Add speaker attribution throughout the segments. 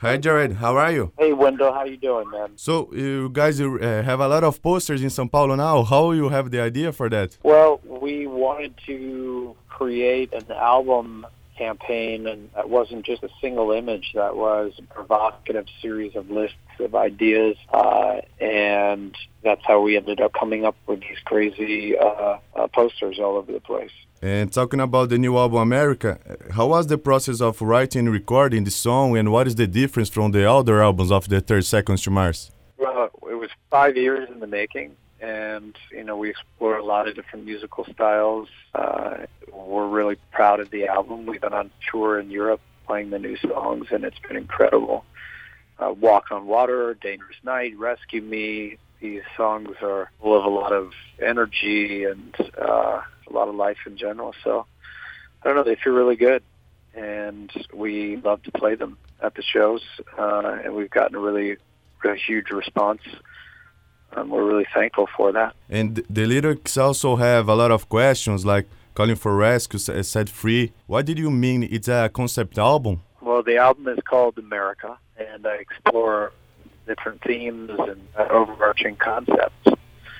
Speaker 1: Hi, Jared. How are you?
Speaker 2: Hey, Wendell. How you doing, man?
Speaker 1: So you guys uh, have a lot of posters in São Paulo now. How you have the idea for that?
Speaker 2: Well, we wanted to create an album campaign, and that wasn't just a single image. That was a provocative series of lists of ideas, uh, and that's how we ended up coming up with these crazy uh, uh, posters all over the place.
Speaker 1: And talking about the new album America, how was the process of writing and recording the song, and what is the difference from the other albums of the 30 Seconds to Mars?
Speaker 2: Well, it was five years in the making, and you know we explored a lot of different musical styles. Uh, we're really proud of the album. We've been on tour in Europe playing the new songs, and it's been incredible. Uh, Walk on Water, Dangerous Night, Rescue Me. These songs are full of a lot of energy and uh, a lot of life in general. So I don't know, they feel really good, and we love to play them at the shows, uh, and we've gotten a really, really huge response. And we're really thankful for that.
Speaker 1: And the lyrics also have a lot of questions like calling for rescue, set free. What did you mean? It's a concept album?
Speaker 2: Well, the album is called America, and I explore different themes and overarching concepts.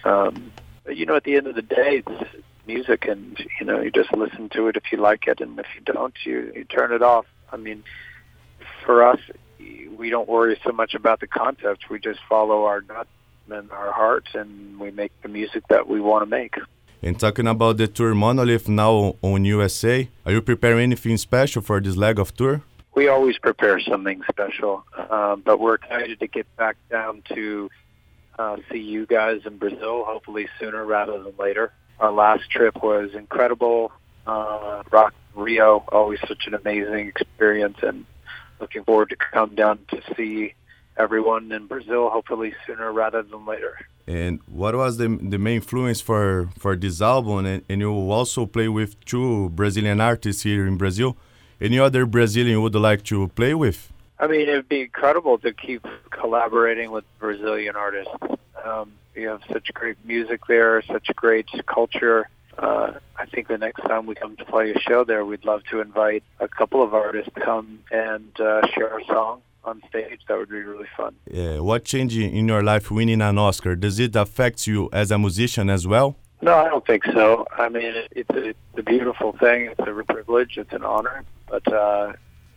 Speaker 2: Um, but you know, at the end of the day, it's music, and you know, you just listen to it if you like it, and if you don't, you you turn it off. I mean, for us, we don't worry so much about the concept. We just follow our gut and our heart, and we make the music that we want to make.
Speaker 1: And talking about the tour Monolith now on USA, are you preparing anything special for this leg of tour?
Speaker 2: We always prepare something special, um, but we're excited to get back down to uh, see you guys in Brazil, hopefully sooner rather than later. Our last trip was incredible. Uh, Rock Rio, always such an amazing experience, and looking forward to come down to see everyone in Brazil, hopefully sooner rather than later.
Speaker 1: And what was the the main influence for for this album? And, and you also play with two Brazilian artists here in Brazil. Any other Brazilian you would like to play with?
Speaker 2: I mean, it'd be incredible to keep collaborating with Brazilian artists. Um, you have such great music there, such great culture. Uh, I think the next time we come to play a show there, we'd love to invite a couple of artists to come and uh, share a song on stage. That would be really fun.
Speaker 1: Yeah. What changed in your life winning an Oscar? Does it affect you as a musician as well?
Speaker 2: No, I don't think so. I mean, it's, a, it's a beautiful thing. It's a privilege. It's an honor. But uh,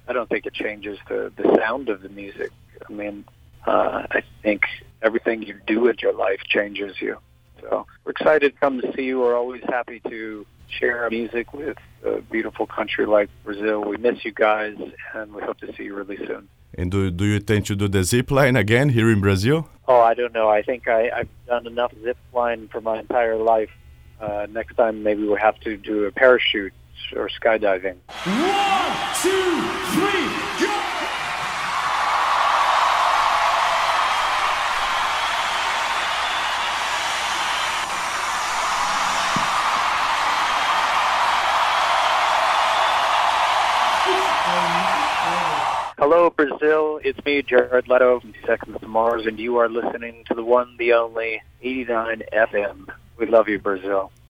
Speaker 2: I don't think it changes the, the sound of the music. I mean, uh, I think everything you do in your life changes you. So we're excited to come to see you. We're always happy to share our music with a beautiful country like Brazil. We miss you guys, and we hope to see you really soon.
Speaker 1: And do, do you intend to do the zip line again here in Brazil?
Speaker 2: Oh, I don't know. I think I, I've done enough zip line for my entire life. Uh, next time, maybe we'll have to do a parachute or skydiving.
Speaker 3: One, two, three,
Speaker 2: Hello, Brazil. It's me, Jared Leto from Seconds to Mars, and you are listening to the one, the only 89 FM. We love you, Brazil.